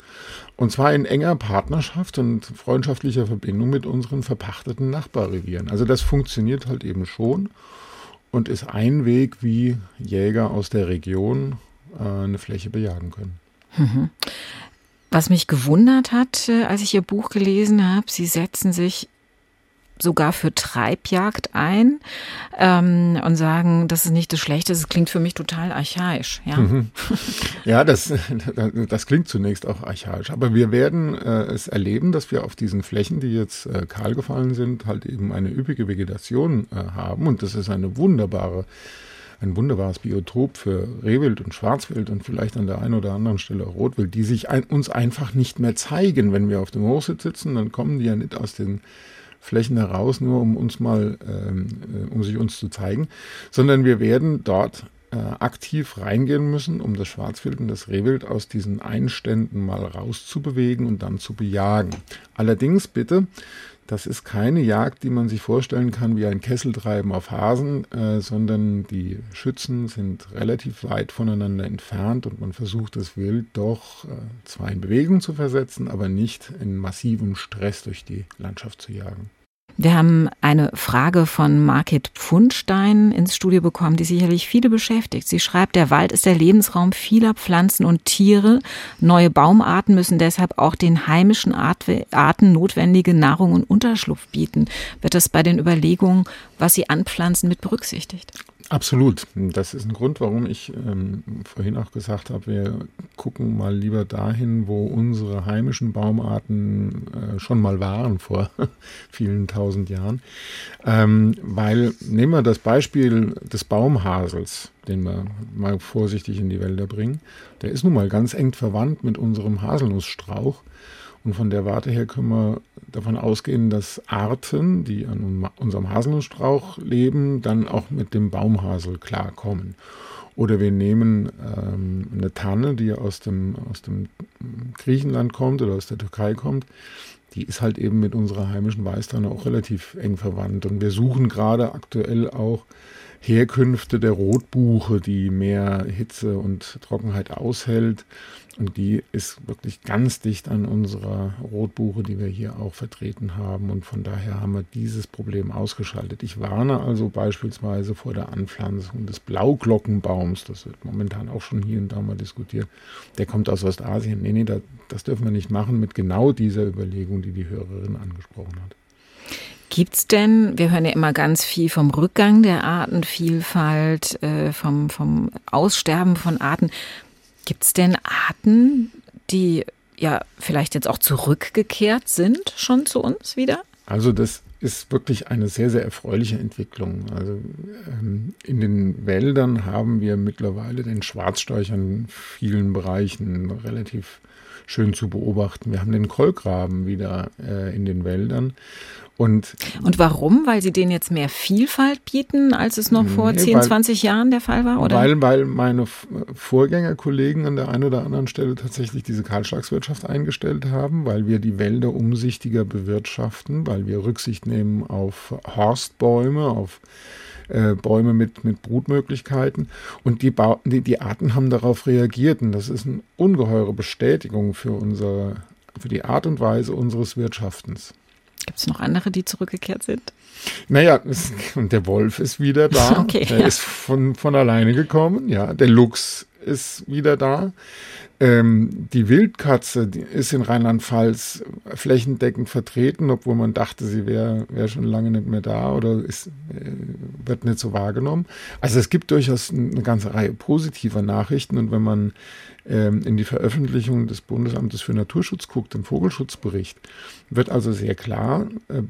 Und zwar in enger Partnerschaft und freundschaftlicher Verbindung mit unseren verpachteten Nachbarrevieren. Also das funktioniert halt eben schon und ist ein Weg, wie Jäger aus der Region äh, eine Fläche bejagen können. Mhm. Was mich gewundert hat, äh, als ich Ihr Buch gelesen habe, Sie setzen sich sogar für Treibjagd ein ähm, und sagen, das ist nicht das Schlechte, das klingt für mich total archaisch. Ja, mhm. ja das, <laughs> das klingt zunächst auch archaisch, aber wir werden äh, es erleben, dass wir auf diesen Flächen, die jetzt äh, kahl gefallen sind, halt eben eine üppige Vegetation äh, haben und das ist eine wunderbare ein wunderbares Biotop für Rehwild und Schwarzwild und vielleicht an der einen oder anderen Stelle Rotwild, die sich ein, uns einfach nicht mehr zeigen. Wenn wir auf dem Hochsitz sitzen, dann kommen die ja nicht aus den Flächen heraus, nur um uns mal, ähm, äh, um sich uns zu zeigen, sondern wir werden dort äh, aktiv reingehen müssen, um das Schwarzwild und das Rehwild aus diesen Einständen mal rauszubewegen und dann zu bejagen. Allerdings bitte das ist keine Jagd, die man sich vorstellen kann wie ein Kesseltreiben auf Hasen, äh, sondern die Schützen sind relativ weit voneinander entfernt und man versucht das Wild doch äh, zwar in Bewegung zu versetzen, aber nicht in massivem Stress durch die Landschaft zu jagen. Wir haben eine Frage von Margit Pfundstein ins Studio bekommen, die sicherlich viele beschäftigt. Sie schreibt, der Wald ist der Lebensraum vieler Pflanzen und Tiere. Neue Baumarten müssen deshalb auch den heimischen Arten notwendige Nahrung und Unterschlupf bieten. Wird das bei den Überlegungen, was sie anpflanzen, mit berücksichtigt? Absolut. Das ist ein Grund, warum ich ähm, vorhin auch gesagt habe, wir gucken mal lieber dahin, wo unsere heimischen Baumarten äh, schon mal waren <laughs> vor vielen tausend Jahren. Ähm, weil nehmen wir das Beispiel des Baumhasels, den wir mal vorsichtig in die Wälder bringen. Der ist nun mal ganz eng verwandt mit unserem Haselnussstrauch. Und von der Warte her können wir davon ausgehen, dass Arten, die an unserem Haselnussstrauch leben, dann auch mit dem Baumhasel klarkommen. Oder wir nehmen ähm, eine Tanne, die aus dem, aus dem Griechenland kommt oder aus der Türkei kommt. Die ist halt eben mit unserer heimischen Weißtanne auch relativ eng verwandt. Und wir suchen gerade aktuell auch Herkünfte der Rotbuche, die mehr Hitze und Trockenheit aushält. Und die ist wirklich ganz dicht an unserer Rotbuche, die wir hier auch vertreten haben. Und von daher haben wir dieses Problem ausgeschaltet. Ich warne also beispielsweise vor der Anpflanzung des Blauglockenbaums. Das wird momentan auch schon hier und da mal diskutiert. Der kommt aus Ostasien. Nee, nee, das dürfen wir nicht machen mit genau dieser Überlegung, die die Hörerin angesprochen hat. Gibt's denn, wir hören ja immer ganz viel vom Rückgang der Artenvielfalt, äh, vom, vom Aussterben von Arten. Gibt's denn Arten, die ja vielleicht jetzt auch zurückgekehrt sind schon zu uns wieder? Also das ist wirklich eine sehr, sehr erfreuliche Entwicklung. Also ähm, in den Wäldern haben wir mittlerweile den Schwarzstorch in vielen Bereichen relativ schön zu beobachten. Wir haben den Kolkraben wieder äh, in den Wäldern. Und, und warum? Weil sie denen jetzt mehr Vielfalt bieten, als es noch vor nee, 10, weil, 20 Jahren der Fall war? Oder? Weil, weil meine Vorgängerkollegen an der einen oder anderen Stelle tatsächlich diese Kahlschlagswirtschaft eingestellt haben, weil wir die Wälder umsichtiger bewirtschaften, weil wir Rücksicht nehmen auf Horstbäume, auf äh, Bäume mit, mit Brutmöglichkeiten. Und die, ba die, die Arten haben darauf reagiert. Und das ist eine ungeheure Bestätigung für, unsere, für die Art und Weise unseres Wirtschaftens. Gibt es noch andere, die zurückgekehrt sind? Naja, <laughs> und der Wolf ist wieder da. <laughs> Okay, der ja. ist von, von alleine gekommen. Ja, der Luchs ist wieder da. Ähm, die Wildkatze die ist in Rheinland-Pfalz flächendeckend vertreten, obwohl man dachte, sie wäre wär schon lange nicht mehr da oder ist, äh, wird nicht so wahrgenommen. Also es gibt durchaus eine ganze Reihe positiver Nachrichten und wenn man ähm, in die Veröffentlichung des Bundesamtes für Naturschutz guckt, im Vogelschutzbericht, wird also sehr klar äh,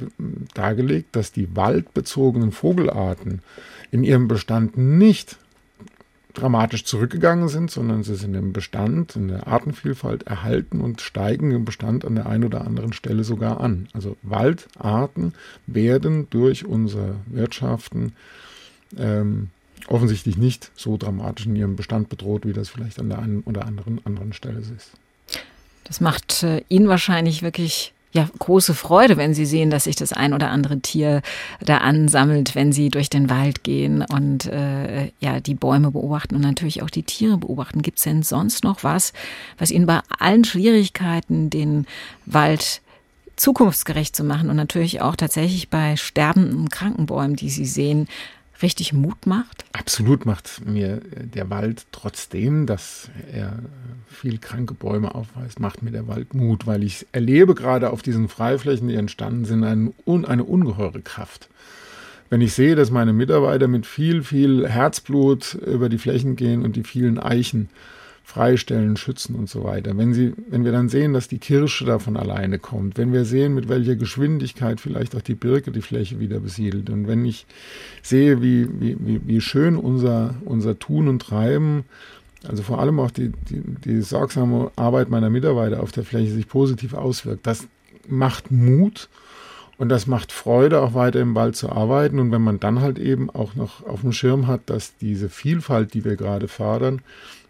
dargelegt, dass die waldbezogenen Vogelarten in ihrem Bestand nicht dramatisch zurückgegangen sind, sondern sie sind im Bestand, in der Artenvielfalt erhalten und steigen im Bestand an der einen oder anderen Stelle sogar an. Also Waldarten werden durch unsere Wirtschaften ähm, offensichtlich nicht so dramatisch in ihrem Bestand bedroht, wie das vielleicht an der einen oder anderen anderen Stelle ist. Das macht äh, Ihnen wahrscheinlich wirklich ja, große Freude, wenn Sie sehen, dass sich das ein oder andere Tier da ansammelt, wenn Sie durch den Wald gehen und äh, ja, die Bäume beobachten und natürlich auch die Tiere beobachten. Gibt es denn sonst noch was, was Ihnen bei allen Schwierigkeiten, den Wald zukunftsgerecht zu machen und natürlich auch tatsächlich bei sterbenden Krankenbäumen, die Sie sehen, richtig Mut macht? Absolut macht mir der Wald trotzdem, dass er viel kranke Bäume aufweist, macht mir der Wald Mut, weil ich erlebe gerade auf diesen Freiflächen, die entstanden sind, eine, eine ungeheure Kraft. Wenn ich sehe, dass meine Mitarbeiter mit viel, viel Herzblut über die Flächen gehen und die vielen Eichen freistellen, schützen und so weiter. Wenn sie, wenn wir dann sehen, dass die Kirsche davon alleine kommt, wenn wir sehen, mit welcher Geschwindigkeit vielleicht auch die Birke die Fläche wieder besiedelt und wenn ich sehe, wie, wie, wie schön unser, unser Tun und Treiben, also vor allem auch die, die, die sorgsame Arbeit meiner Mitarbeiter auf der Fläche sich positiv auswirkt, das macht Mut und das macht Freude, auch weiter im Wald zu arbeiten. Und wenn man dann halt eben auch noch auf dem Schirm hat, dass diese Vielfalt, die wir gerade fördern,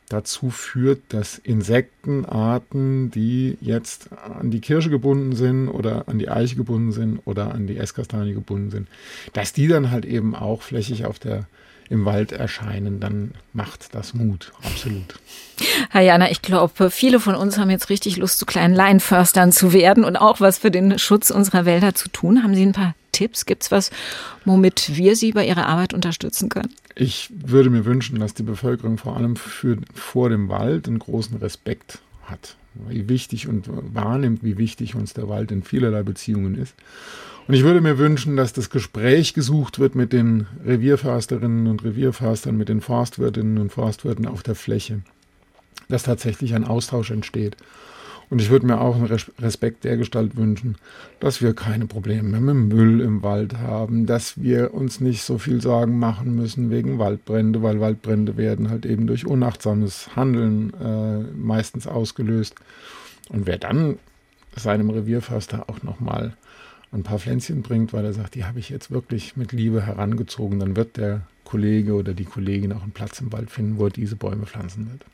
dazu führt, dass Insektenarten, die jetzt an die Kirsche gebunden sind oder an die Eiche gebunden sind oder an die Esskastanie gebunden sind, dass die dann halt eben auch flächig auf der im Wald erscheinen, dann macht das Mut, absolut. Herr Jana, ich glaube, viele von uns haben jetzt richtig Lust, zu kleinen Laienförstern zu werden und auch was für den Schutz unserer Wälder zu tun. Haben Sie ein paar Tipps? Gibt es was, womit wir Sie bei Ihrer Arbeit unterstützen können? Ich würde mir wünschen, dass die Bevölkerung vor allem für, vor dem Wald einen großen Respekt hat. Wie wichtig und wahrnimmt, wie wichtig uns der Wald in vielerlei Beziehungen ist. Und ich würde mir wünschen, dass das Gespräch gesucht wird mit den Revierförsterinnen und Revierförstern, mit den Forstwirtinnen und Forstwirten auf der Fläche. Dass tatsächlich ein Austausch entsteht. Und ich würde mir auch einen Respekt der Gestalt wünschen, dass wir keine Probleme mehr mit Müll im Wald haben, dass wir uns nicht so viel Sorgen machen müssen wegen Waldbrände, weil Waldbrände werden halt eben durch unachtsames Handeln äh, meistens ausgelöst. Und wer dann seinem Revierförster auch nochmal ein paar Pflänzchen bringt, weil er sagt, die habe ich jetzt wirklich mit Liebe herangezogen, dann wird der Kollege oder die Kollegin auch einen Platz im Wald finden, wo er diese Bäume pflanzen wird.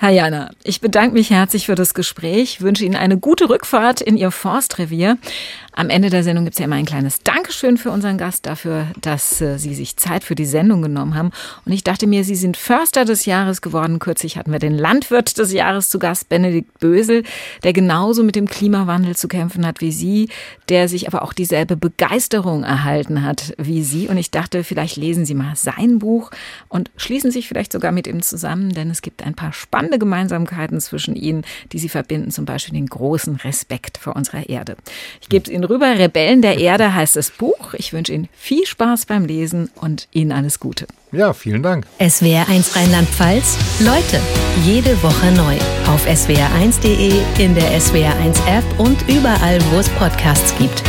Herr Jana, ich bedanke mich herzlich für das Gespräch, wünsche Ihnen eine gute Rückfahrt in Ihr Forstrevier. Am Ende der Sendung gibt es ja immer ein kleines Dankeschön für unseren Gast dafür, dass äh, Sie sich Zeit für die Sendung genommen haben. Und ich dachte mir, Sie sind Förster des Jahres geworden. Kürzlich hatten wir den Landwirt des Jahres zu Gast, Benedikt Bösel, der genauso mit dem Klimawandel zu kämpfen hat wie Sie, der sich aber auch dieselbe Begeisterung erhalten hat wie Sie. Und ich dachte, vielleicht lesen Sie mal sein Buch und schließen sich vielleicht sogar mit ihm zusammen, denn es gibt ein paar spannende Gemeinsamkeiten zwischen Ihnen, die Sie verbinden, zum Beispiel den großen Respekt vor unserer Erde. Ich gebe es Ihnen rüber. Rebellen der Erde heißt das Buch. Ich wünsche Ihnen viel Spaß beim Lesen und Ihnen alles Gute. Ja, vielen Dank. SWR1 Rheinland-Pfalz. Leute, jede Woche neu. Auf swr1.de, in der SWR1 App und überall, wo es Podcasts gibt.